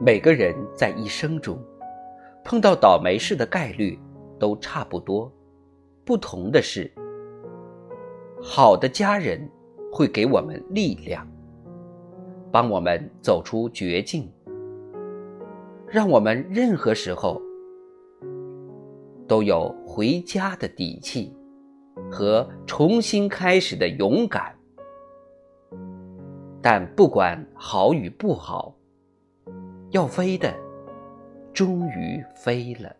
每个人在一生中碰到倒霉事的概率都差不多，不同的是，好的家人会给我们力量，帮我们走出绝境，让我们任何时候都有回家的底气和重新开始的勇敢。但不管好与不好。要飞的，终于飞了。